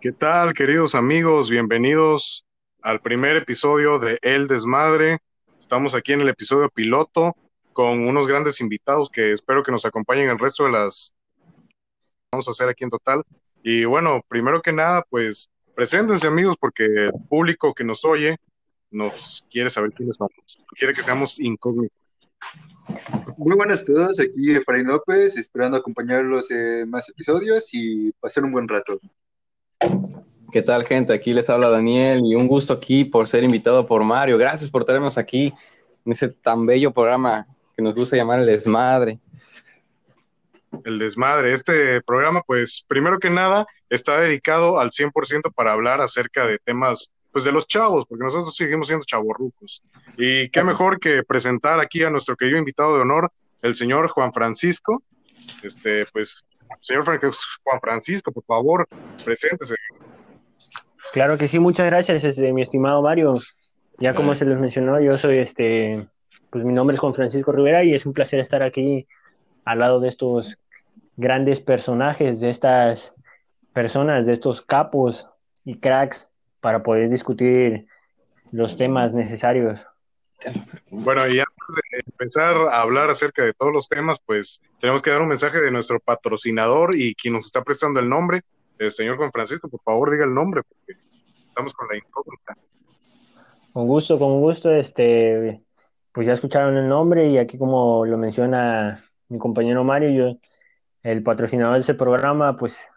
¿Qué tal, queridos amigos? Bienvenidos al primer episodio de El Desmadre. Estamos aquí en el episodio piloto con unos grandes invitados que espero que nos acompañen el resto de las vamos a hacer aquí en total. Y bueno, primero que nada, pues preséntense amigos porque el público que nos oye nos quiere saber quiénes somos, quiere que seamos incógnitos. Muy buenas a todos, aquí Efraín López, esperando acompañarlos en más episodios y pasar un buen rato. ¿Qué tal, gente? Aquí les habla Daniel y un gusto aquí por ser invitado por Mario. Gracias por traernos aquí en ese tan bello programa que nos gusta llamar El Desmadre. El Desmadre. Este programa, pues, primero que nada, está dedicado al 100% para hablar acerca de temas, pues, de los chavos, porque nosotros seguimos siendo chavorrucos. Y qué mejor que presentar aquí a nuestro querido invitado de honor, el señor Juan Francisco. Este, pues, Señor Juan Francisco, por favor, preséntese. Claro que sí, muchas gracias, este, mi estimado Mario. Ya como se les mencionó, yo soy este, pues mi nombre es Juan Francisco Rivera y es un placer estar aquí al lado de estos grandes personajes, de estas personas, de estos capos y cracks para poder discutir los temas necesarios. Bueno, y antes de empezar a hablar acerca de todos los temas, pues tenemos que dar un mensaje de nuestro patrocinador y quien nos está prestando el nombre, el señor Juan Francisco, por favor diga el nombre, porque estamos con la incógnita. Con gusto, con gusto, este, pues ya escucharon el nombre y aquí como lo menciona mi compañero Mario, yo, el patrocinador de ese programa, pues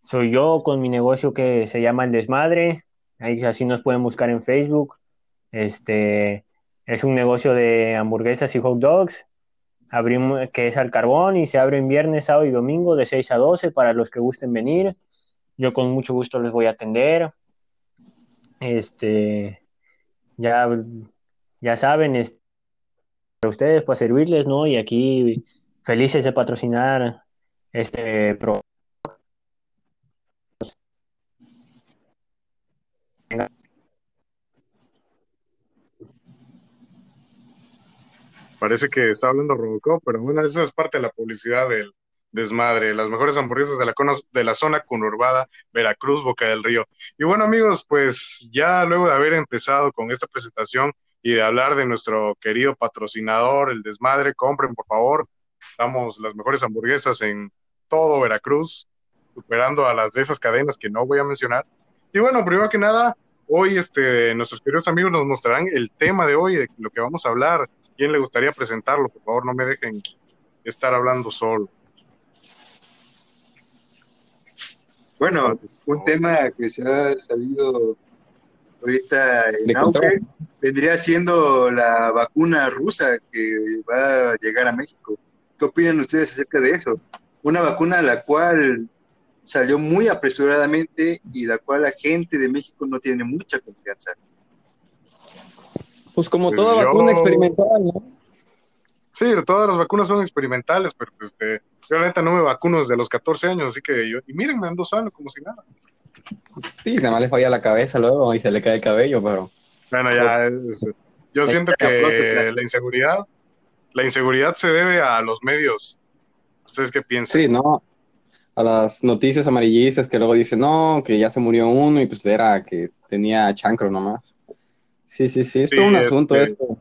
soy yo con mi negocio que se llama El Desmadre, ahí así nos pueden buscar en Facebook, este, es un negocio de hamburguesas y hot dogs, abrimos, que es al carbón y se abren viernes, sábado y domingo de 6 a 12 para los que gusten venir. Yo con mucho gusto les voy a atender. Este, ya, ya saben, para ustedes, para servirles, ¿no? Y aquí felices de patrocinar este programa. Parece que está hablando Robocop, pero bueno, esa es parte de la publicidad del desmadre. Las mejores hamburguesas de la, de la zona conurbada, Veracruz, Boca del Río. Y bueno, amigos, pues ya luego de haber empezado con esta presentación y de hablar de nuestro querido patrocinador, el desmadre, compren por favor. Damos las mejores hamburguesas en todo Veracruz, superando a las de esas cadenas que no voy a mencionar. Y bueno, primero que nada, hoy este, nuestros queridos amigos nos mostrarán el tema de hoy, de lo que vamos a hablar, quién le gustaría presentarlo? Por favor, no me dejen estar hablando solo. Bueno, un tema que se ha salido ahorita en auge vendría siendo la vacuna rusa que va a llegar a México. ¿Qué opinan ustedes acerca de eso? Una vacuna a la cual salió muy apresuradamente y la cual la gente de México no tiene mucha confianza. Pues como pues toda vacuna experimental, ¿no? Sí, todas las vacunas son experimentales, pero pues, este, yo la no me vacuno desde los 14 años, así que yo, y miren, me ando sano como si nada. Sí, nada más le falla la cabeza luego y se le cae el cabello, pero... Bueno, ya, yo siento que la inseguridad, la inseguridad se debe a los medios. ¿Ustedes qué piensan? Sí, no, a las noticias amarillistas que luego dicen, no, que ya se murió uno y pues era que tenía chancro nomás. Sí, sí, sí, es todo un asunto este, esto.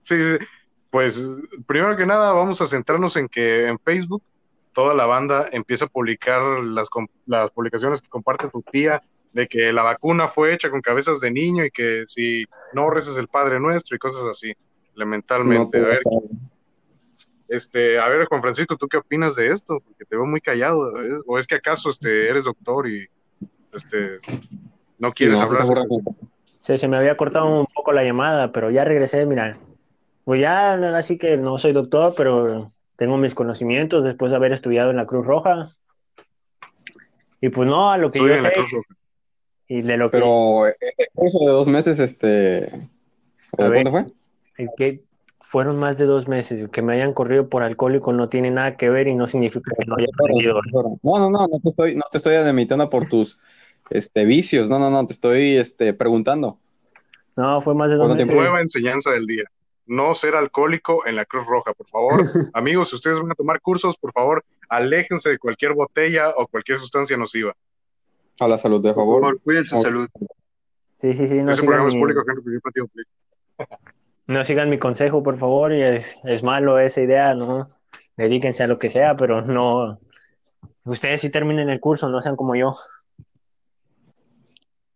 Sí, sí, pues primero que nada vamos a centrarnos en que en Facebook toda la banda empieza a publicar las, las publicaciones que comparte tu tía de que la vacuna fue hecha con cabezas de niño y que si no rezas el Padre Nuestro y cosas así, elementalmente. a ver, este, a ver, Juan Francisco, ¿tú qué opinas de esto? Porque te veo muy callado, o es que acaso este, eres doctor y este, no quieres hablar. Sí, se me había cortado un poco la llamada, pero ya regresé, mira, pues ya, así que no soy doctor, pero tengo mis conocimientos después de haber estudiado en la Cruz Roja. Y pues no, a lo que yo sé. Y de lo pero el curso de dos meses, este. ¿Cuándo fue? Es que fueron más de dos meses. Que me hayan corrido por alcohólico no tiene nada que ver y no significa que no haya corrido. No, no, no, no te estoy, no te estoy admitiendo por tus este, vicios. No, no, no, te estoy este, preguntando. No, fue más de dos meses. Nueva enseñanza del día. no ser alcohólico en la Cruz Roja, por favor. Amigos, si ustedes van a tomar cursos, por favor, aléjense de cualquier botella o cualquier sustancia nociva. A la salud, de favor. Por cuiden su salud. Sí, sí, sí. No sigan, mi... no sigan mi consejo, por favor. Y es, es malo esa idea, ¿no? Dedíquense a lo que sea, pero no. Ustedes sí terminen el curso, no sean como yo.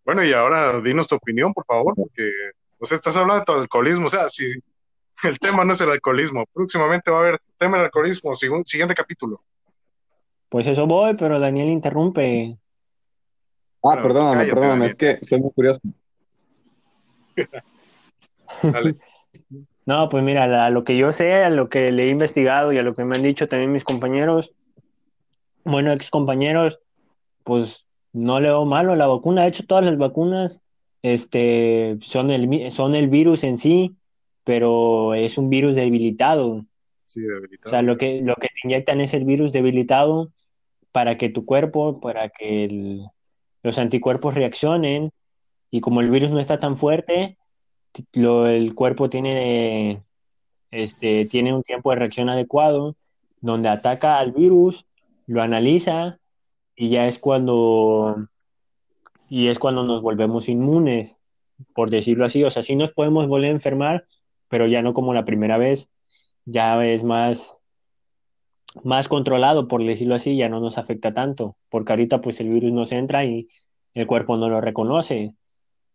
Bueno, y ahora dinos tu opinión, por favor, porque o sea, estás hablando de todo alcoholismo, o sea, si el tema no es el alcoholismo, próximamente va a haber tema del alcoholismo, siguiente capítulo. Pues eso voy, pero Daniel interrumpe. Ah, perdóname, perdóname, es que estoy muy curioso. No, pues mira, a lo que yo sé, a lo que le he investigado y a lo que me han dicho también mis compañeros, bueno, ex compañeros, pues no le veo malo la vacuna. De hecho, todas las vacunas este, son, el, son el virus en sí, pero es un virus debilitado. Sí, debilitado. O sea, lo que, lo que te inyectan es el virus debilitado para que tu cuerpo, para que los anticuerpos reaccionen y como el virus no está tan fuerte, lo, el cuerpo tiene, este, tiene un tiempo de reacción adecuado donde ataca al virus, lo analiza y ya es cuando y es cuando nos volvemos inmunes, por decirlo así. O sea, sí nos podemos volver a enfermar, pero ya no como la primera vez, ya es más, más controlado, por decirlo así, ya no nos afecta tanto, porque ahorita pues el virus nos entra y el cuerpo no lo reconoce,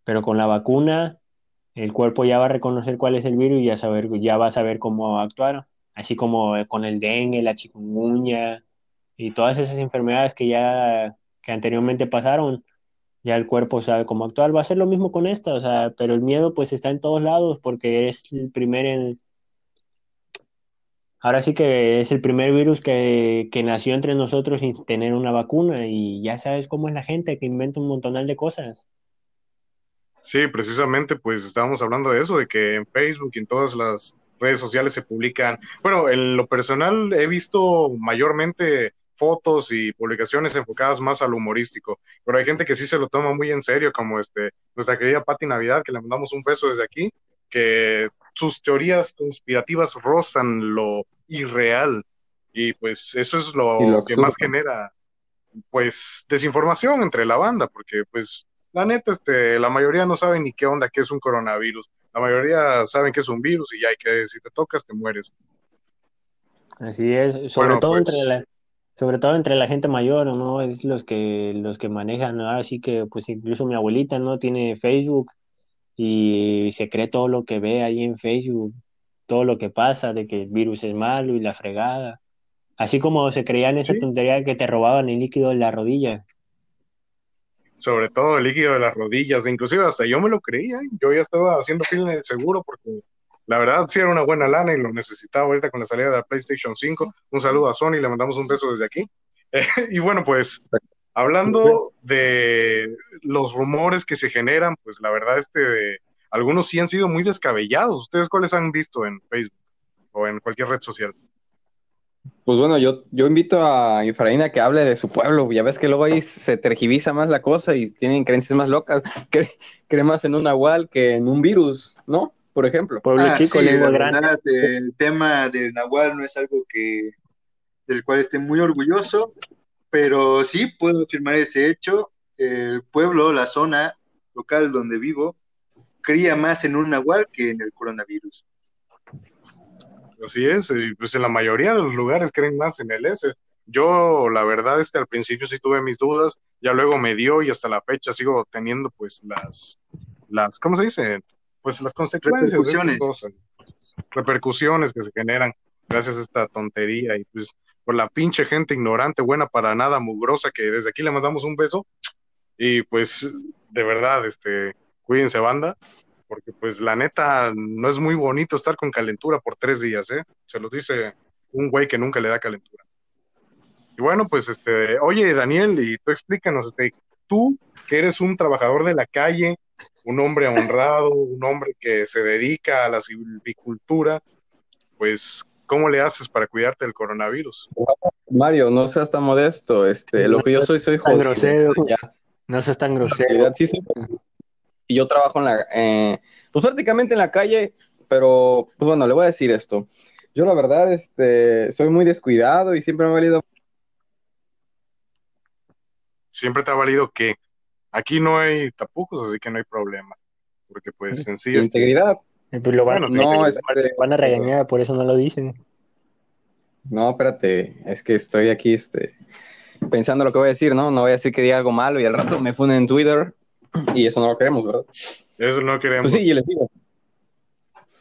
pero con la vacuna el cuerpo ya va a reconocer cuál es el virus y ya, saber, ya va a saber cómo actuar, así como con el dengue, la chikungunya y todas esas enfermedades que ya que anteriormente pasaron, ya el cuerpo sabe cómo actuar. Va a ser lo mismo con esta, o sea, pero el miedo pues está en todos lados porque es el primer... En... Ahora sí que es el primer virus que, que, nació entre nosotros sin tener una vacuna y ya sabes cómo es la gente que inventa un montonal de cosas. Sí, precisamente pues estábamos hablando de eso, de que en Facebook y en todas las redes sociales se publican. Bueno, en lo personal he visto mayormente fotos y publicaciones enfocadas más al humorístico, pero hay gente que sí se lo toma muy en serio, como este, nuestra querida Patti Navidad, que le mandamos un beso desde aquí, que sus teorías conspirativas rozan lo irreal y pues eso es lo, que más genera pues desinformación entre la banda, porque pues la neta, este, la mayoría no sabe ni qué onda, qué es un coronavirus. La mayoría saben que es un virus y ya hay que, si te tocas, te mueres. Así es, sobre todo entre pues la, sobre todo entre la gente mayor, ¿no? Es los que, los que manejan, ¿no? Así que, pues incluso mi abuelita, ¿no? Tiene Facebook y se cree todo lo que ve ahí en Facebook, todo lo que pasa, de que el virus es malo y la fregada. Así como se creían esa tontería que te robaban el líquido de la rodilla. Sobre todo el líquido de las rodillas, inclusive hasta yo me lo creía, ¿eh? yo ya estaba haciendo film de seguro porque la verdad sí era una buena lana y lo necesitaba ahorita con la salida de la PlayStation 5. Un saludo a Sony, le mandamos un beso desde aquí. y bueno, pues hablando de los rumores que se generan, pues la verdad este, algunos sí han sido muy descabellados. ¿Ustedes cuáles han visto en Facebook o en cualquier red social? Pues bueno, yo, yo invito a Efraín que hable de su pueblo. Ya ves que luego ahí se tergiviza más la cosa y tienen creencias más locas. creen más en un nahual que en un virus, ¿no? por ejemplo. Ah, chico, el tema del Nahual no es algo que del cual esté muy orgulloso, pero sí puedo afirmar ese hecho. El pueblo, la zona local donde vivo, cría más en un Nahual que en el coronavirus. Así es, y pues en la mayoría de los lugares creen más en el S. Yo, la verdad, este al principio sí tuve mis dudas, ya luego me dio y hasta la fecha sigo teniendo pues las, las, ¿cómo se dice? pues las consecuencias repercusiones. repercusiones que se generan gracias a esta tontería y pues por la pinche gente ignorante, buena para nada, mugrosa, que desde aquí le mandamos un beso y pues de verdad, este, cuídense banda, porque pues la neta no es muy bonito estar con calentura por tres días, ¿eh? Se los dice un güey que nunca le da calentura. Y bueno, pues este, oye Daniel, y tú explícanos, este, tú que eres un trabajador de la calle, un hombre honrado, un hombre que se dedica a la silvicultura, pues, ¿cómo le haces para cuidarte del coronavirus? Mario, no seas tan modesto, este, lo que yo soy, soy grosero, no seas tan grosero. Y yo trabajo en la, eh, pues prácticamente en la calle, pero pues bueno, le voy a decir esto. Yo la verdad, este, soy muy descuidado y siempre me ha valido. Siempre te ha valido que aquí no hay tapujos, así que no hay problema. Porque pues en sí... Integridad. Pues lo van, no, este, van a regañar, por eso no lo dicen. No, espérate, es que estoy aquí este, pensando lo que voy a decir, ¿no? No voy a decir que diga algo malo y al rato me funen en Twitter y eso no lo queremos, ¿verdad? Eso no queremos. Pues sí, y les digo.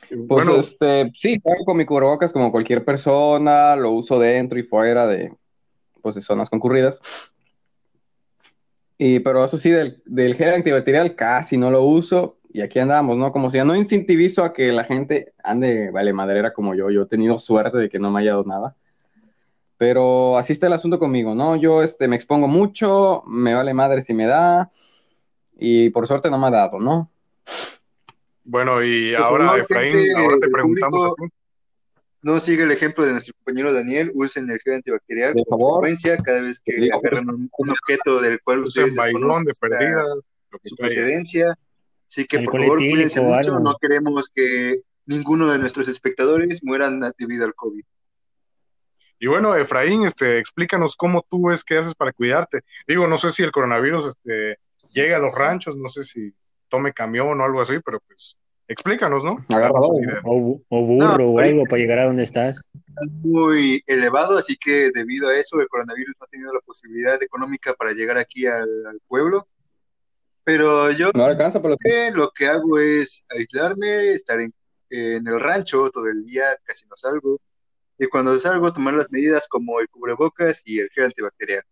Pues bueno, este, sí, con mi cubrebocas como cualquier persona, lo uso dentro y fuera de, pues, de zonas concurridas. Y, pero eso sí, del, del gel antibacterial casi no lo uso y aquí andamos, ¿no? Como si ya no incentivizo a que la gente ande vale madera como yo. Yo he tenido suerte de que no me haya dado nada. Pero así está el asunto conmigo, ¿no? Yo este, me expongo mucho, me vale madre si me da, y por suerte no me ha dado, ¿no? Bueno, y pues, ahora, Efraín, ahora te preguntamos a ti. No sigue el ejemplo de nuestro compañero Daniel, usen el gel antibacterial con frecuencia cada vez que agarran un, objeto del cual ustedes desconocen de perdida, su procedencia Así que por favor, cuídense mucho. No queremos que ninguno de nuestros espectadores mueran debido al COVID. Y bueno, Efraín, este, explícanos cómo tú es que haces para cuidarte. Digo, no sé si el coronavirus este, llega a los ranchos, no sé si tome camión o algo así, pero pues explícanos, ¿no? o, burro o algo para llegar a donde estás. Muy elevado, así que debido a eso el coronavirus no ha tenido la posibilidad económica para llegar aquí al pueblo. Pero yo no alcanza por lo, que... lo que hago es aislarme, estar en, el rancho todo el día, casi no salgo. Y cuando salgo, tomar las medidas como el cubrebocas y el gel antibacterial.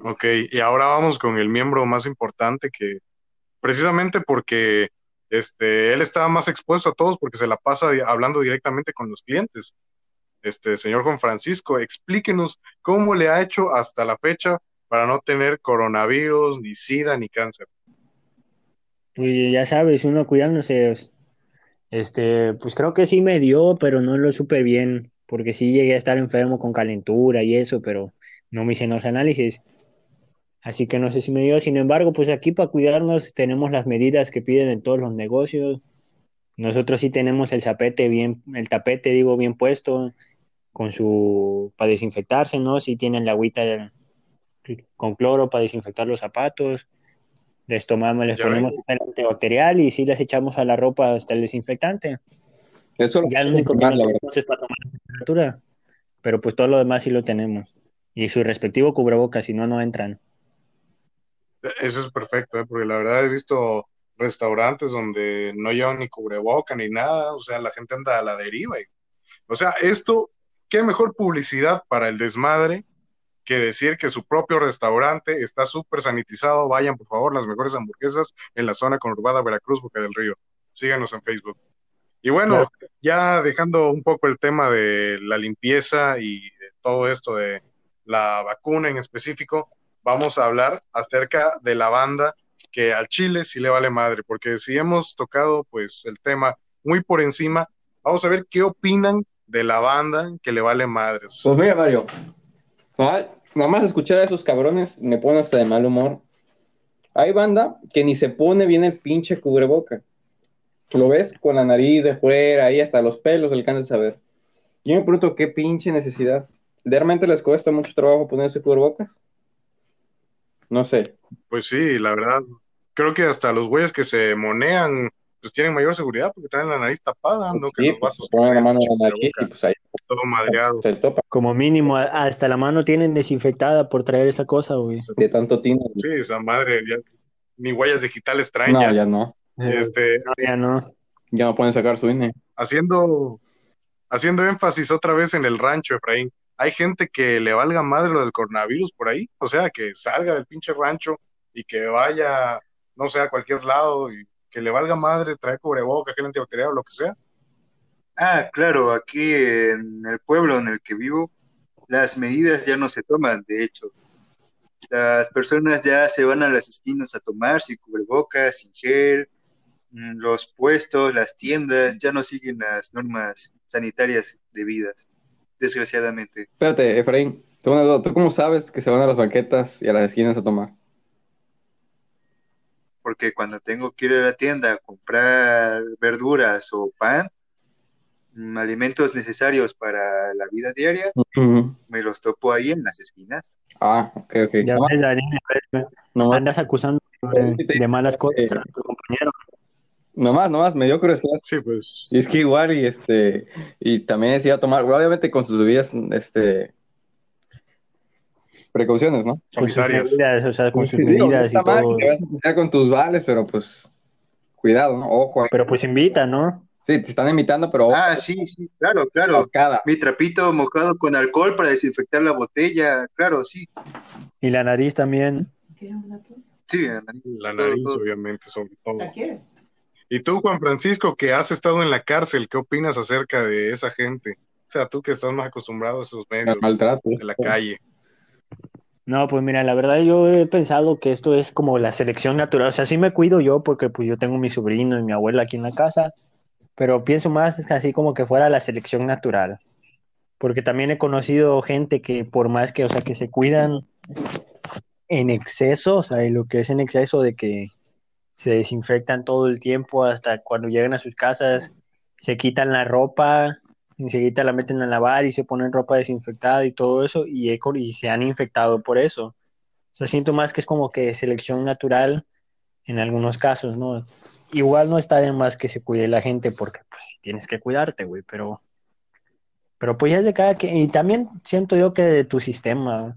Ok, y ahora vamos con el miembro más importante que precisamente porque este, él está más expuesto a todos porque se la pasa hablando directamente con los clientes. Este, señor Juan Francisco, explíquenos cómo le ha hecho hasta la fecha para no tener coronavirus, ni sida, ni cáncer? Pues ya sabes, uno cuidándose, este, pues creo que sí me dio, pero no lo supe bien, porque sí llegué a estar enfermo con calentura y eso, pero no me hice los análisis. Así que no sé si me dio. Sin embargo, pues aquí para cuidarnos tenemos las medidas que piden en todos los negocios. Nosotros sí tenemos el tapete bien, el tapete digo bien puesto, con su para desinfectarse, ¿no? Si tienen la agüita con cloro para desinfectar los zapatos. Les tomamos, les ponemos el antibacterial y si les echamos a la ropa hasta el desinfectante. Eso ya lo único que no es para tomar la temperatura, pero pues todo lo demás sí lo tenemos. Y su respectivo cubrebocas, si no, no entran. Eso es perfecto, ¿eh? porque la verdad he visto restaurantes donde no llevan ni cubreboca ni nada, o sea, la gente anda a la deriva. o sea, esto, qué mejor publicidad para el desmadre que decir que su propio restaurante está súper sanitizado. Vayan, por favor, las mejores hamburguesas en la zona conurbada Veracruz, Boca del Río. Síganos en Facebook. Y bueno, ya dejando un poco el tema de la limpieza y de todo esto de la vacuna en específico, vamos a hablar acerca de la banda que al Chile sí le vale madre, porque si hemos tocado pues el tema muy por encima, vamos a ver qué opinan de la banda que le vale madre. Pues mira, Mario, nada más escuchar a esos cabrones me pone hasta de mal humor. Hay banda que ni se pone bien el pinche cubreboca. Lo ves con la nariz de fuera, ahí hasta los pelos alcanzas a ver. Yo me pregunto qué pinche necesidad. ¿Realmente les cuesta mucho trabajo ponerse cubrebocas? No sé. Pues sí, la verdad. Creo que hasta los güeyes que se monean pues tienen mayor seguridad porque traen la nariz tapada, no que los vasos ponen la mano en la nariz y pues ahí todo madreado. Como mínimo, hasta la mano tienen desinfectada por traer esa cosa, güey. De tanto tino. Sí, esa madre, ya, ni huellas digitales traen no, ya. no. Este, no, ya no. Ya no pueden sacar su INE. Haciendo, haciendo énfasis otra vez en el rancho, Efraín. Hay gente que le valga madre lo del coronavirus por ahí, o sea, que salga del pinche rancho y que vaya, no sé, a cualquier lado y que le valga madre traer cubrebocas, gel antibacterial o lo que sea. Ah, claro, aquí en el pueblo en el que vivo, las medidas ya no se toman, de hecho. Las personas ya se van a las esquinas a tomar sin cubrebocas, sin gel. Mm, los puestos, las tiendas ya no siguen las normas sanitarias debidas, desgraciadamente. Espérate, Efraín, ¿tú cómo sabes que se van a las banquetas y a las esquinas a tomar? porque cuando tengo que ir a la tienda a comprar verduras o pan, mm, alimentos necesarios para la vida diaria, me los topo ahí en las esquinas. Ah, ok, ok. Ya ves, Daniel, No, andas acusando de, de malas cosas compañero. Nomás, nomás, me dio curiosidad. Sí, pues. Y es que igual, y este, y también se iba a tomar, obviamente con sus bebidas, este, precauciones, ¿no? Con sus Sanitarias. medidas, o sea, con sus Sí, digo, no medidas y todo. vas a con tus vales, pero pues, cuidado, ¿no? Ojo. Pero pues invita, ¿no? Sí, te están invitando, pero ojo, Ah, sí, sí, claro, claro. cada. Mi trapito mojado con alcohol para desinfectar la botella, claro, sí. Y la nariz también. Sí, la nariz, La nariz, todo. obviamente, sobre todo. Y tú, Juan Francisco, que has estado en la cárcel, ¿qué opinas acerca de esa gente? O sea, tú que estás más acostumbrado a esos medios maltrato. de la calle. No, pues mira, la verdad yo he pensado que esto es como la selección natural. O sea, sí me cuido yo porque pues yo tengo mi sobrino y mi abuela aquí en la casa, pero pienso más así como que fuera la selección natural. Porque también he conocido gente que por más que, o sea, que se cuidan en exceso, o sea, y lo que es en exceso de que se desinfectan todo el tiempo hasta cuando llegan a sus casas, se quitan la ropa, enseguida la meten a lavar y se ponen ropa desinfectada y todo eso y, y se han infectado por eso. O sea, siento más que es como que selección natural en algunos casos, ¿no? Igual no está de más que se cuide la gente porque pues tienes que cuidarte, güey, pero pero pues ya es de cada que y también siento yo que de tu sistema.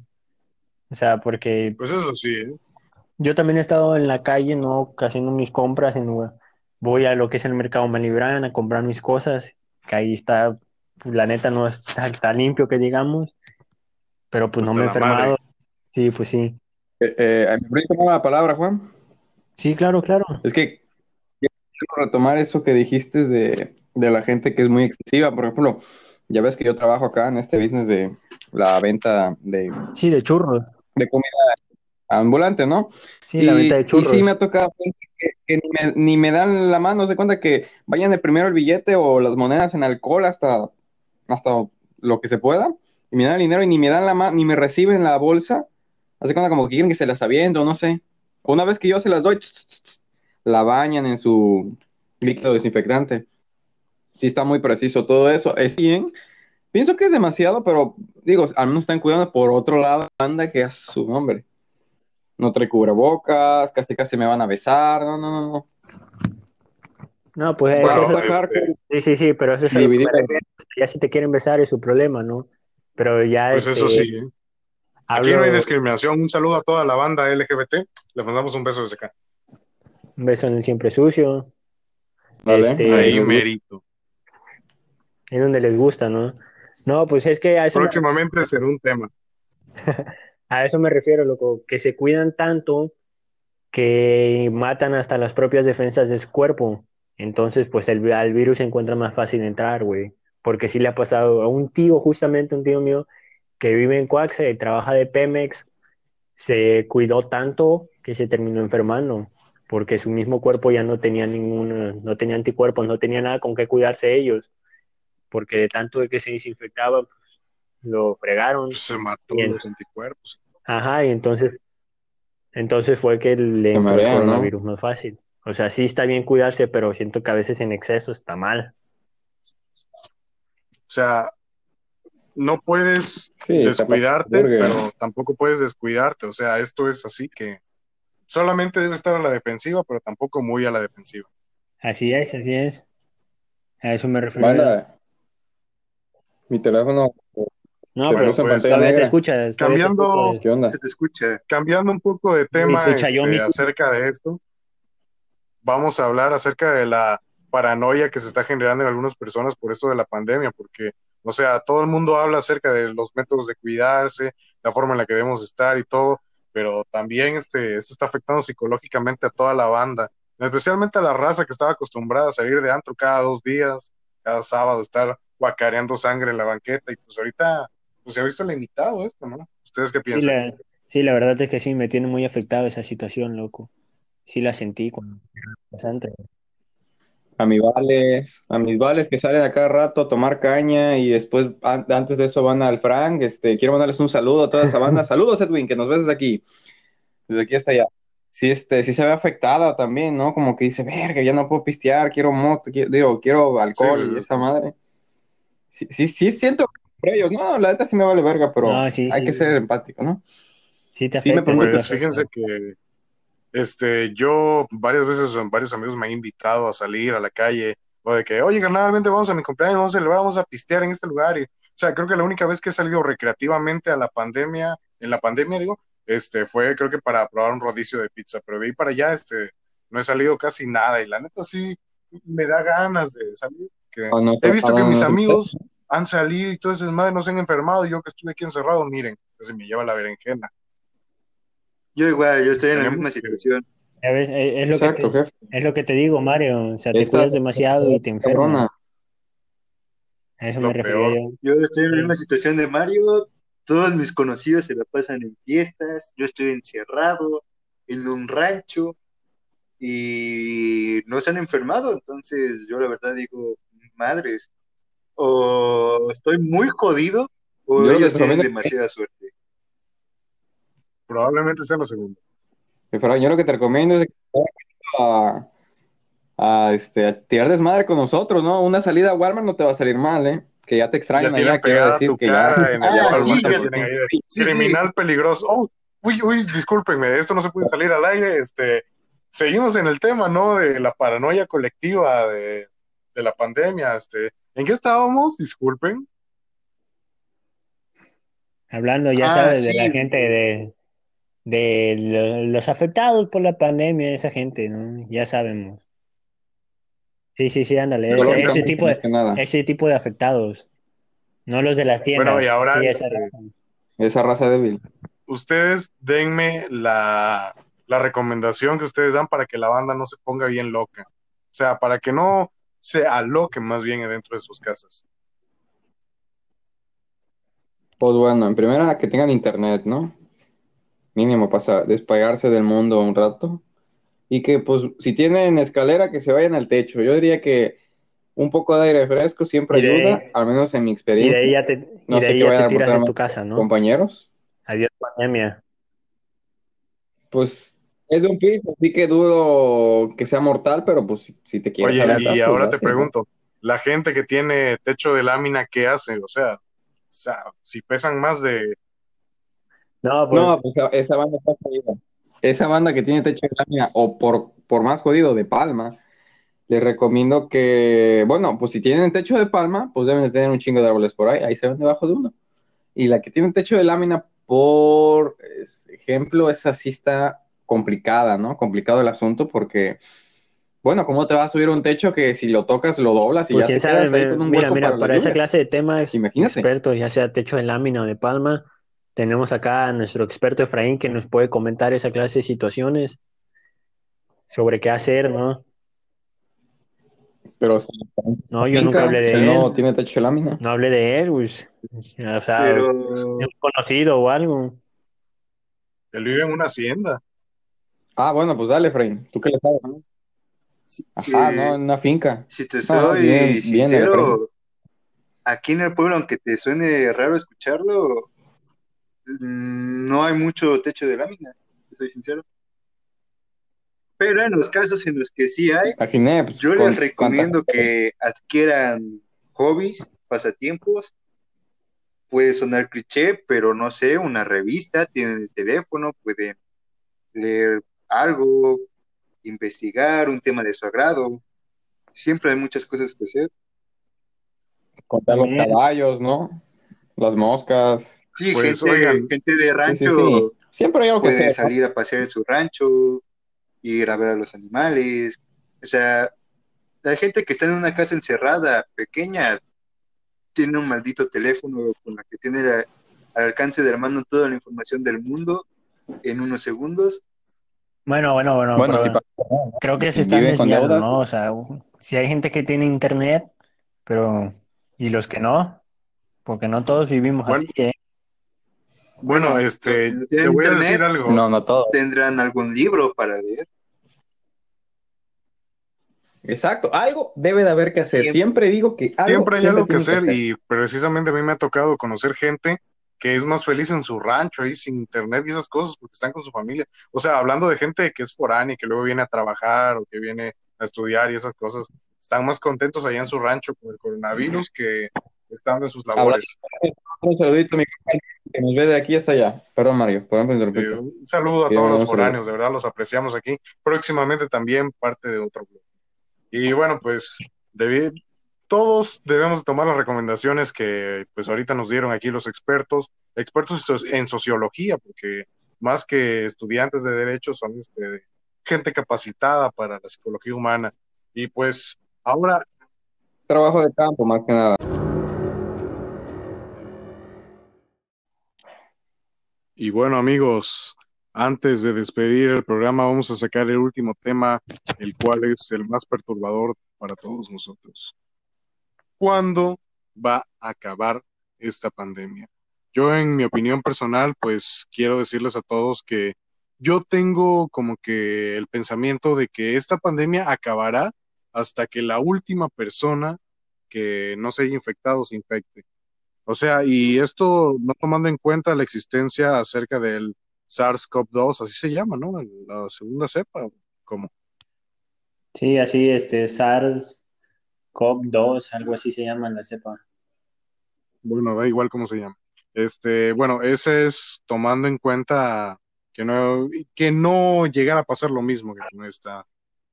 O sea, porque Pues eso sí, ¿eh? Yo también he estado en la calle, ¿no? Haciendo mis compras, en, voy a lo que es el mercado Malibran a comprar mis cosas, que ahí está, pues, la neta no está tan limpio que digamos, pero pues no Hasta me he enfermado. madre. Sí, pues sí. Eh, eh, ¿me tomar la palabra, Juan? Sí, claro, claro. Es que quiero retomar eso que dijiste de, de la gente que es muy excesiva. Por ejemplo, ya ves que yo trabajo acá en este business de la venta de, Sí, de churros. de comida ambulante, ¿no? Sí, la Y- venta de Y churros. sí me ha tocado que, que ni, me, ni me dan la mano, se cuenta que vayan de primero el billete o las monedas en alcohol hasta, hasta lo que se pueda, y me dan el dinero y ni me dan la mano, ni me reciben la bolsa, hace cuenta como que quieren que se las aviente o no sé. Una vez que yo se las doy, tss, tss, tss, la bañan en su líquido desinfectante. Sí está muy preciso todo eso. Es bien. Pienso que es demasiado, pero digo, al menos están cuidando por otro lado, anda que es su nombre no trae cubrebocas, casi casi me van a besar, no, no, no, no. No, pues es- Bueno, eso- este, sí, sí, sí, pero eso es refiero. Ya si te quieren besar es su problema, ¿no? Pero ya Pues eso este, sí, ¿eh? Aquí no hay discriminación. Un saludo a toda la banda LGBT. Le mandamos un beso desde acá. un beso en el siempre sucio. Vale. Este, Ahí, mérito. es donde les gusta, ¿no? No, pues es que a eso, me- Próximamente será un tema. a eso me refiero, loco, que se cuidan tanto que matan hasta las propias defensas de su cuerpo. Entonces, pues el, al virus se encuentra más fácil entrar, güey. Porque sí le ha pasado a un tío, justamente un tío mío, que vive en Coaxa y trabaja de Pemex, se cuidó tanto que se terminó enfermando, porque su mismo cuerpo ya no tenía ningún, no tenía anticuerpos, no tenía nada con qué cuidarse ellos, porque de tanto de que se desinfectaba, pues, lo fregaron. Pues se mató Bien. los anticuerpos. Ajá, y entonces, entonces fue que le entró el marea, ¿no? coronavirus más fácil. O sea, sí está bien cuidarse, pero siento que a veces en exceso está mal. O sea, no puedes Sí, descuidarte, pero tampoco puedes descuidarte. O sea, esto es así que solamente debe estar a la defensiva, pero tampoco muy a la defensiva. Así es, así es. A eso me refiero. Mi teléfono, No, se pero pues, te negra. escuchas. te Cambiando- escuchas. ¿Qué onda? Se te escucha. Cambiando un poco de tema escucha, yo este, mismo. acerca de esto, vamos a hablar acerca de la paranoia que se está generando en algunas personas por esto de la pandemia, porque, o sea, todo el mundo habla acerca de los métodos de cuidarse, la forma en la que debemos estar y todo, pero también este, esto está afectando psicológicamente a toda la banda, especialmente a la raza que estaba acostumbrada a salir de antro cada dos días, cada sábado, estar guacareando sangre en la banqueta, y pues ahorita pues, se ha visto limitado esto, ¿no? ¿Ustedes qué Sí piensan? la, sí, la verdad es que sí, me tiene muy afectado esa situación, loco. Sí la sentí cuando bastante. A mis vales, a mis vales que salen a cada rato a tomar caña y después an- antes de eso van al Frank. Este, quiero mandarles un saludo a toda esa banda. Saludos, Edwin, que nos ves desde aquí, desde aquí hasta allá. sí, este, sí se ve afectada también, ¿no? Como que dice, verga, ya no puedo pistear, quiero moto, quiero, digo, quiero alcohol y esa madre. Sí, sí, sí siento por ellos, no, la neta sí me vale verga, pero hay que ser empático, ¿no? Sí, te afecta, sí me pues, fíjense que este, yo varias veces, varios amigos me han invitado a salir a la calle, o de que, oye, carnalmente vamos a mi cumpleaños, vamos a celebrar, vamos a pistear en este lugar. Y, o sea, creo que la única vez que he salido recreativamente a la pandemia, en la pandemia, digo, este, fue creo que para probar un rodicio de pizza, pero de ahí para allá, este, no he salido casi nada y la neta sí me da ganas de salir. Que he visto que mis amigos han salido y todo ese madre no se han enfermado, yo que estuve aquí encerrado, miren, se me lleva la berenjena. Yo igual, yo estoy en la misma situación. Es, lo que te, es lo que te digo, Mario. O sea, te cuidas demasiado y te enfermas. A eso me refiero yo. Yo estoy en la misma situación de Mario. Todos mis conocidos se la pasan en fiestas. Yo estoy encerrado en un rancho y no se han enfermado. Entonces, yo la verdad digo, madres, o estoy muy jodido o ellos tienen demasiada suerte. Probablemente sea lo segundo. yo lo que te recomiendo es a, a, este, a tirar desmadre con nosotros, ¿no? Una salida a Walmart no te va a salir mal, ¿eh? Que ya te extrañan quiero decir que ya... Ah, criminal peligroso. Oh, uy, uy, discúlpenme, esto no se puede salir al aire, este... Seguimos en el tema, ¿no? De la paranoia colectiva de, de la pandemia, este... ¿En qué estábamos? Disculpen. Hablando, ya ah, sabes, de la gente de, de los afectados por la pandemia, esa gente, ¿no? Ya sabemos. Sí, sí, sí, ándale. Ese, tipo de, ese tipo de afectados. No los de las tiendas. Bueno, y ahora. esa, raza. débil. Ustedes denme la, la recomendación que ustedes dan para que la banda no se ponga bien loca. O sea, para que no se aloque más bien dentro de sus casas. Pues bueno, en primera que tengan internet, ¿no? mínimo para despegarse del mundo un rato. Y que pues si tienen escalera que se vayan al techo. Yo diría que un poco de aire fresco siempre ayuda, al menos en mi experiencia. Y de ahí ya te, no sé ya te tiras de tu casa, ¿no? Compañeros. Adiós pandemia. Pues es de un piso, así que dudo que sea mortal, pero pues si, te quieres. Oye, y pues, ahora te pregunto, la gente que tiene techo de lámina, ¿qué hace? O sea, o sea, si pesan más de no, pues, no, pues esa banda está jodida. Esa banda que tiene techo de lámina, o por, por más jodido, de palma, les recomiendo que, bueno, pues si tienen techo de palma, pues deben de tener un chingo de árboles por ahí, ahí se ven debajo de uno. Y la que tiene techo de lámina, por ejemplo, esa sí está complicada, ¿no? Complicado el asunto porque, bueno, ¿cómo te va a subir un techo que si lo tocas lo doblas y pues ya te quedas ahí con un Mira, mira, para, esa clase de temas, expertos, ya sea techo de lámina o de palma, tenemos acá a nuestro experto Efraín que nos puede comentar esa clase de situaciones sobre qué hacer, ¿no? Pero no, yo nunca hablé de él. No tiene techo de lámina. No hablé de él, pues. O sea, Pero... conocido o algo. Él vive en una hacienda. Ah, bueno, pues dale, Efraín. ¿Tú qué le sabes? ¿no? Ajá, no, en una finca. Si te soy bien, sincero, aquí en el pueblo, aunque te suene raro escucharlo, Mm, no hay mucho techo de lámina, soy sincero. Pero en los casos en los que sí hay, pues, yo les recomiendo que adquieran hobbies, pasatiempos. Puede sonar cliché, pero no sé, una revista, tienen el teléfono, pueden leer algo, investigar un tema de su agrado. Siempre hay muchas cosas que hacer. Contar los caballos, ¿no? Las moscas. Sí, pues, gente, de rancho Siempre hay algo puede salir a pasear en su rancho, ir a ver a los animales. O sea, la gente que está en una casa encerrada, pequeña, tiene un maldito teléfono con la que tiene al alcance de la mano toda la información del mundo en unos segundos. Bueno, bueno, bueno. bueno creo que se están desviando, ¿no? O sea, si hay gente que tiene internet, pero ¿y los que no? Porque no todos vivimos así, ¿eh? Bueno, este, te voy a decir algo. No, no todo. Tendrán algún libro para leer. Exacto, algo debe de haber que hacer. Siempre, digo que siempre hay algo que hacer, y precisamente a mí me ha tocado conocer gente que es más feliz en su rancho ahí sin internet y esas cosas porque están con su familia. O sea, hablando de gente que es foránea y que luego viene a trabajar o que viene a estudiar y esas cosas, están más contentos allá en su rancho con el coronavirus que estando en sus labores. Un saludito, mi que nos ve de aquí hasta allá. Perdón, Mario, por un saludo a todos los foráneos, de verdad los apreciamos aquí. Próximamente también parte de otro grupo. Y bueno, pues David, todos debemos tomar las recomendaciones que pues ahorita nos dieron aquí los expertos, expertos en sociología, porque más que estudiantes de derecho son este, gente capacitada para la psicología humana. Y pues ahora... Trabajo de campo, más que nada. Y bueno, amigos, antes de despedir el programa, vamos a sacar el último tema, el cual es el más perturbador para todos nosotros. ¿Cuándo va a acabar esta pandemia? Yo, en mi opinión personal, pues quiero decirles a todos que yo tengo como que el pensamiento de que esta pandemia acabará hasta que la última persona que no se haya infectado se infecte. O sea, y esto no tomando en cuenta la existencia acerca del SARS-CoV-2, así se llama, ¿no? La segunda cepa, ¿cómo? Sí, así, este, SARS COP2, algo así se llama la cepa. Bueno, da igual cómo se llama. Este, bueno, ese es tomando en cuenta que no, que no llegara a pasar lo mismo que con esta,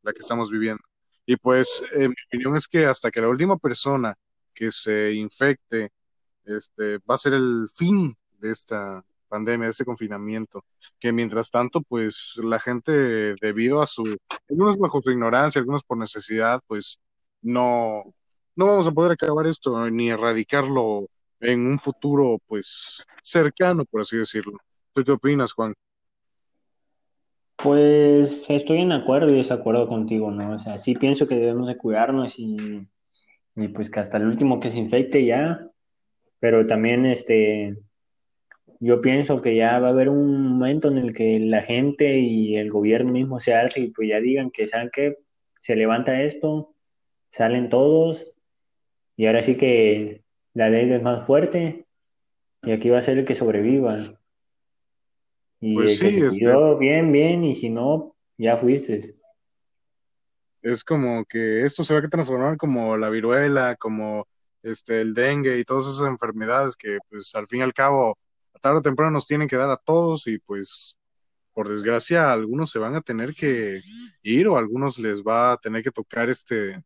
la que estamos viviendo. Y pues, mi opinión es que hasta que la última persona que se infecte, este, va a ser el fin de esta pandemia, de este confinamiento, que mientras tanto, pues la gente, debido a su, algunos bajo su ignorancia, algunos por necesidad, pues no, no vamos a poder acabar esto ni erradicarlo en un futuro, pues, cercano, por así decirlo. ¿Tú qué opinas, Juan? Pues estoy en acuerdo y desacuerdo contigo, ¿no? O sea, sí pienso que debemos de cuidarnos y, y pues que hasta el último que se infecte ya, pero también este, yo pienso que ya va a haber un momento en el que la gente y el gobierno mismo se alce y pues ya digan que, ¿saben qué? Se levanta esto, salen todos y ahora sí que la ley es más fuerte y aquí va a ser el que sobreviva. Y pues el que este bien, bien, y si no, ya fuiste. Es como que esto se va a transformar como la viruela, como este el dengue y todas esas enfermedades que pues al fin y al cabo a tarde o temprano nos tienen que dar a todos y pues por desgracia algunos se van a tener que ir o a algunos les va a tener que tocar este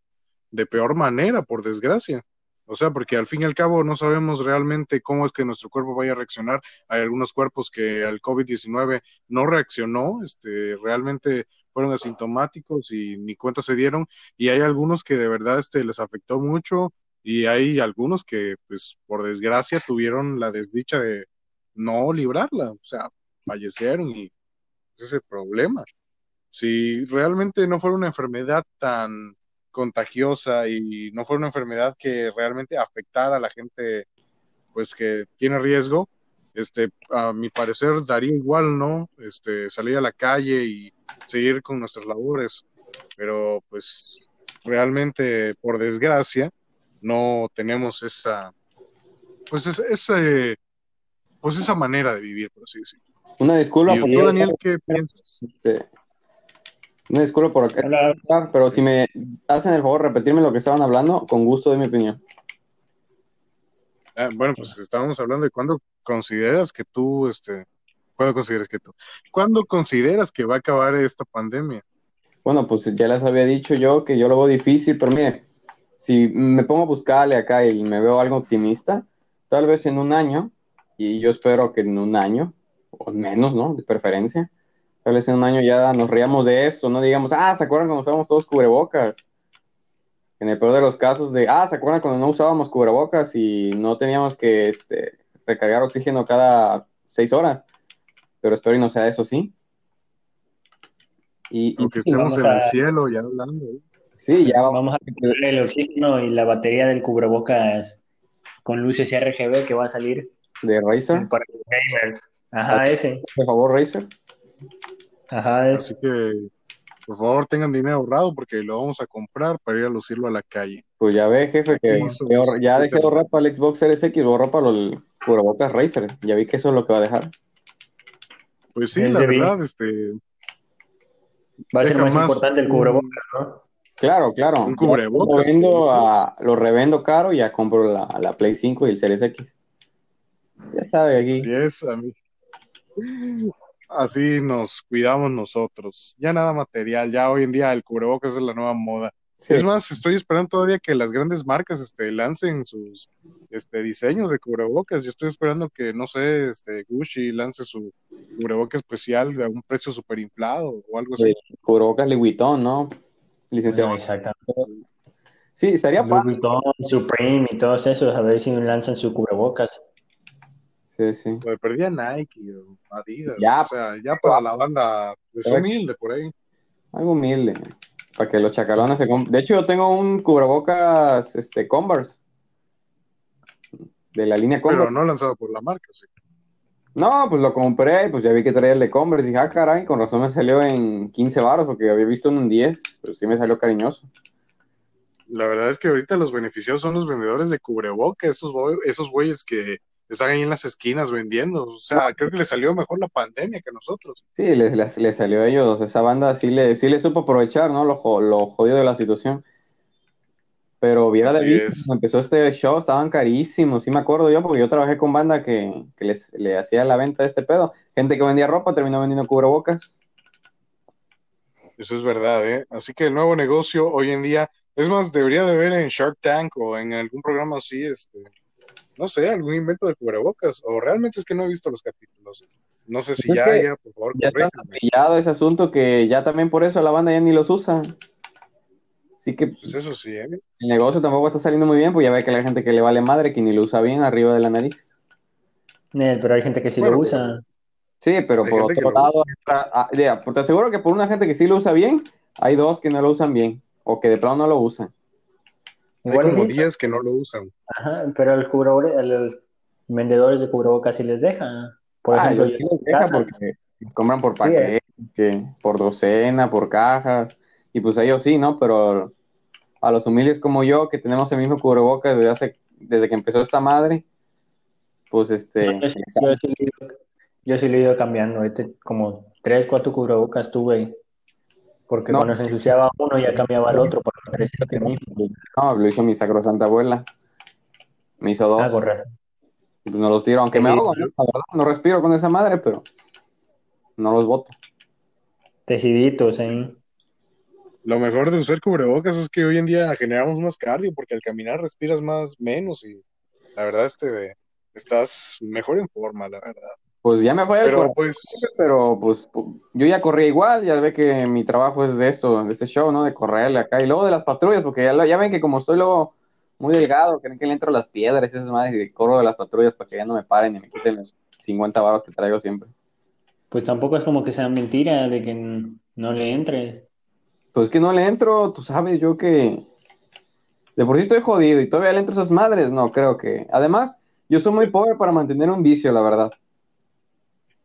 de peor manera, por desgracia. O sea, porque al fin y al cabo no sabemos realmente cómo es que nuestro cuerpo vaya a reaccionar. Hay algunos cuerpos que al COVID-19 no reaccionó, este, realmente fueron asintomáticos y ni cuenta se dieron. Y hay algunos que de verdad este, les afectó mucho y hay algunos que, pues, por desgracia tuvieron la desdicha de no librarla. O sea, fallecieron y ese es el problema. Si realmente no fuera una enfermedad tan contagiosa y no fue una enfermedad que realmente afectara a la gente pues que tiene riesgo, este, a mi parecer daría igual, ¿no? Este, salir a la calle y seguir con nuestras labores, pero pues realmente, por desgracia, no tenemos esa, pues ese, pues esa manera de vivir, por así decirlo. Una disculpa. ¿Y tú, Daniel, qué piensas? Este, no disculpo por acá, pero si me hacen el favor de repetirme lo que estaban hablando, con gusto de mi opinión. Ah, bueno, pues estábamos hablando de cuándo consideras que tú, este, ¿cuándo consideras que tú? ¿Cuándo consideras que va a acabar esta pandemia? Bueno, pues ya les había dicho yo que yo lo veo difícil, pero mire, si me pongo a buscarle acá y me veo algo optimista, tal vez en un año, y yo espero que en un año, o menos, ¿no? De preferencia, Tal vez en un año ya nos ríamos de esto, no digamos, ah, ¿se acuerdan cuando usábamos todos cubrebocas? En el peor de los casos de, ah, ¿se acuerdan cuando no usábamos cubrebocas y no teníamos que este, recargar oxígeno cada seis horas? Pero espero y no sea eso, ¿sí? Y, Aunque estemos en el cielo ya hablando. ¿eh? Sí, ya vamos a recuperar el oxígeno y la batería del cubrebocas con luces RGB que va a salir. ¿De Razer? Para gamers. Ajá, ese. Por favor, Razer. Ajá, Así que por favor tengan dinero ahorrado porque lo vamos a comprar para ir a lucirlo a la calle. Pues ya ve, jefe, que ya dejé de ahorrar para el Xbox Series X, ahorrar para el cubrebocas Razer. Ya vi que eso es lo que va a dejar. Pues sí, la verdad, este... Va a ser más, importante el cubrebocas, ¿no? Claro, claro. Un cubrebocas. Lo, revendo caro y ya compro la, la Play 5 y el Series X. Ya sabe aquí. Así es, a mí así nos cuidamos nosotros. Ya nada material, ya hoy en día el cubrebocas es la nueva moda. Es más, estoy esperando todavía que las grandes marcas este, lancen sus este, diseños de cubrebocas. Yo estoy esperando que, no sé, este, Gucci lance su cubreboca especial a un precio super inflado o algo así. cubrebocas Louis ¿no? Licenciado. exactamente. Sí, estaría Louis Supreme y todos esos, a ver si lanzan su cubrebocas. Sí, sí. Pues perdía Nike o Adidas. Ya, o sea, ya para la banda, es humilde por ahí. Algo humilde. Para que los chacalones se De hecho, yo tengo un cubrebocas este, Converse. De la línea Converse. Pero no lanzado por la marca, sí. No, pues lo compré, pues ya vi que traía el de Converse. Y dije, ah, caray, con razón me salió en 15 baros, porque había visto uno en 10, pero sí me salió cariñoso. La verdad es que ahorita los beneficiados son los vendedores de cubrebocas, esos, esos güeyes que están ahí en las esquinas vendiendo. O sea, creo que le salió mejor la pandemia que nosotros. Sí, les, salió a ellos. Esa banda sí le, sí le supo aprovechar, ¿no? Lo, lo jodido de la situación. Pero viera de vista, cuando empezó este show, estaban carísimos. Sí me acuerdo yo, porque yo trabajé con banda que, les, le hacía la venta de este pedo. Gente que vendía ropa terminó vendiendo cubrebocas. Eso es verdad, ¿eh? Así que el nuevo negocio hoy en día, es más, debería de ver en Shark Tank o en algún programa así, este, no sé, algún invento de cubrebocas, o realmente es que no he visto los capítulos. No sé si pues ya haya, por favor, Ya está pillado ese asunto que ya también por eso la banda ya ni los usa. Así que. Pues eso sí, ¿eh? El negocio tampoco está saliendo muy bien, pues ya ve que la gente que le vale madre, que ni lo usa bien arriba de la nariz. pero hay gente que sí lo usa. Sí, pero por otro lado, ah, te aseguro que por una gente que sí lo usa bien, hay dos que no lo usan bien, o que de plano no lo usan. Hay como 10 que no lo usan. Ajá, pero el los vendedores de cubrebocas sí les deja. Por ah, ejemplo, yo deja porque compran por paquetes, que por docena, por cajas, y pues ellos sí, ¿no? Pero a los humildes como yo, que tenemos el mismo cubrebocas desde hace, desde que empezó esta madre, pues este... Yo, sí, lo he ido cambiando, este, como tres, cuatro cubrebocas tuve porque cuando se ensuciaba uno ya cambiaba al otro para no crecer el mismo. No, lo hizo mi sacrosanta abuela. Me hizo dos. Ah. Pues no los tiro, aunque me ahogo, ¿no? respiro con esa madre, pero no los boto. Tejiditos, ¿eh? Lo mejor de usar cubrebocas es que hoy en día generamos más cardio, porque al caminar respiras más menos y la verdad este estás mejor en forma, la verdad. Pues ya me fue pero, pues... pero pues yo ya corría igual, ya ve que mi trabajo es de esto, de este show, ¿no? De correrle acá y luego de las patrullas, porque ya, ya ven que como estoy luego muy delgado, creen que le entro las piedras y esas madres y corro de las patrullas para que ya no me paren y me quiten los 50 baros que traigo siempre. Pues tampoco es como que sea mentira de que no le entres. Pues que no le entro, tú sabes, yo que de por sí estoy jodido y todavía le entro esas madres, no, creo que. Además, yo soy muy pobre para mantener un vicio, la verdad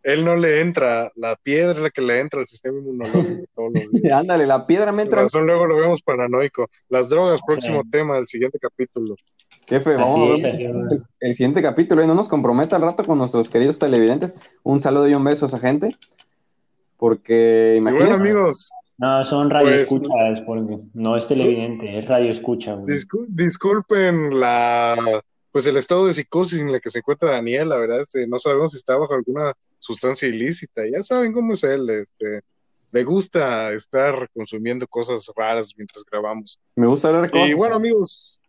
él no le entra, la piedra es la que le entra al sistema inmunológico todos los días. Ándale, la piedra me entra. razón, luego lo vemos paranoico. Las drogas, próximo tema del siguiente capítulo. Jefe, vamos a ver el, siguiente capítulo y no nos comprometa al rato con nuestros queridos televidentes. Un saludo y un beso a esa gente. Porque imagínense. bueno, amigos. No, son radio pues, porque no es televidente, es radio escucha. disculpen la pues el estado de psicosis en el que se encuentra Daniel, la verdad, este, no sabemos si está bajo alguna sustancia ilícita. Ya saben cómo es él, este, le gusta estar consumiendo cosas raras mientras grabamos. Me gusta hablar Y bueno, amigos,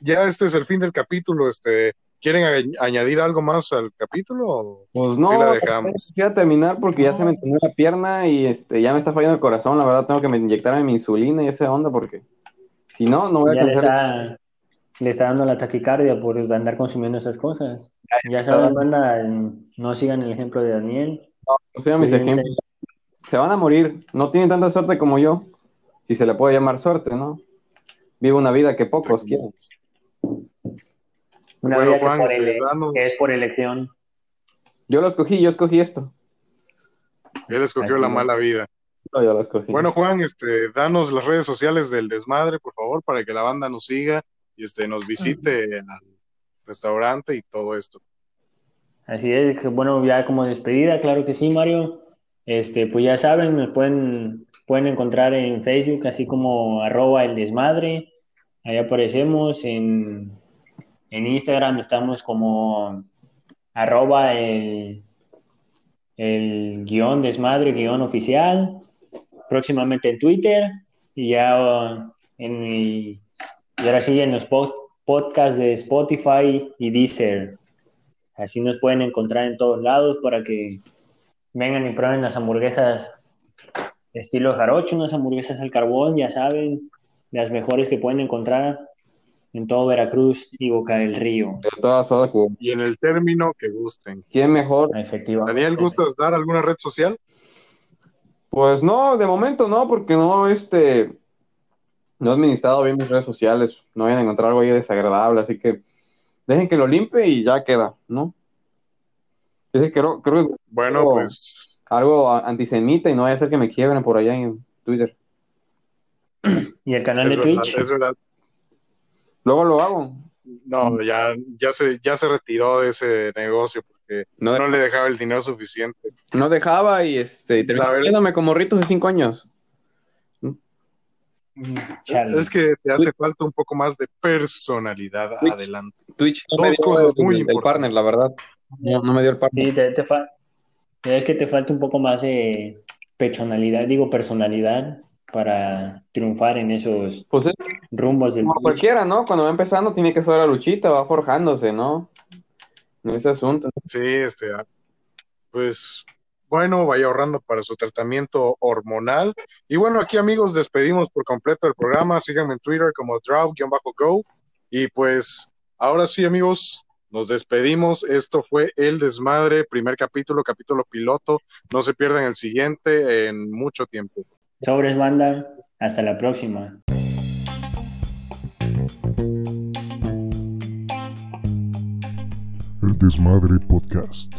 ya este es el fin del capítulo. Este, ¿Quieren añadir algo más al capítulo? Pues no, la dejamos. quisiera terminar porque ya se me entendió la pierna y este, ya me está fallando el corazón. La verdad, tengo que inyectarme mi insulina y esa onda porque si no, no voy a alcanzar le está dando la taquicardia por andar consumiendo esas cosas. Ya saben, banda, no sigan el ejemplo de Daniel. No, no sigan mis ejemplos. Se van a morir. No tienen tanta suerte como yo. Si se le puede llamar suerte, ¿no? Vivo una vida que pocos quieren. Una vida que, es por elección. Yo lo escogí, yo escogí esto. Él escogió la mala vida. Bueno, Juan, este, danos las redes sociales del desmadre, por favor, para que la banda nos siga y este, nos visite al restaurante y todo esto. Así es, bueno, ya como despedida, claro que sí, Mario. Este, pues ya saben, me pueden, pueden encontrar en Facebook, así como arroba el desmadre. Ahí aparecemos. En, en Instagram estamos como arroba el, el guion desmadre, guion oficial. Próximamente en Twitter. Y ya en y ahora sí en los podcasts de Spotify y Deezer. Así nos pueden encontrar en todos lados para que vengan y prueben las hamburguesas estilo jarocho, unas hamburguesas al carbón, ya saben, las mejores que pueden encontrar en todo Veracruz y Boca del Río. De todas, y en el término que gusten. ¿Quién mejor? Efectivamente. Daniel, ¿gustas dar alguna red social? Pues no, de momento no, porque no, este, no he administrado bien mis redes sociales, no vayan a encontrar algo ahí desagradable, así que dejen que lo limpie y ya queda, ¿no? Es creo, creo que bueno, pues algo antisemita y no vaya a ser que me quiebren por allá en Twitter. ¿Y el canal de Twitch? Es verdad. Luego lo hago. No, ya, ya se, ya se retiró de ese negocio porque no, le dejaba el dinero suficiente. No dejaba y este, terminé como ritos de cinco años. Es que te hace falta un poco más de personalidad adelante. Twitch Dos cosas muy importantes. partner, la verdad. No, me dio el partner. Sí, te, es que te falta un poco más de personalidad, digo personalidad, para triunfar en esos pues rumbos del como cualquiera, ¿no? Cuando va empezando tiene que ser la luchita, va forjándose, ¿no? En ese asunto. Sí, este, ah, pues bueno, vaya ahorrando para su tratamiento hormonal. Y bueno, aquí amigos, despedimos por completo el programa. Síganme en Twitter como draw-go. Y pues ahora sí, amigos, nos despedimos. Esto fue El Desmadre, primer capítulo, capítulo piloto. No se pierdan el siguiente en mucho tiempo. Sobres, banda. Hasta la próxima. El Desmadre Podcast.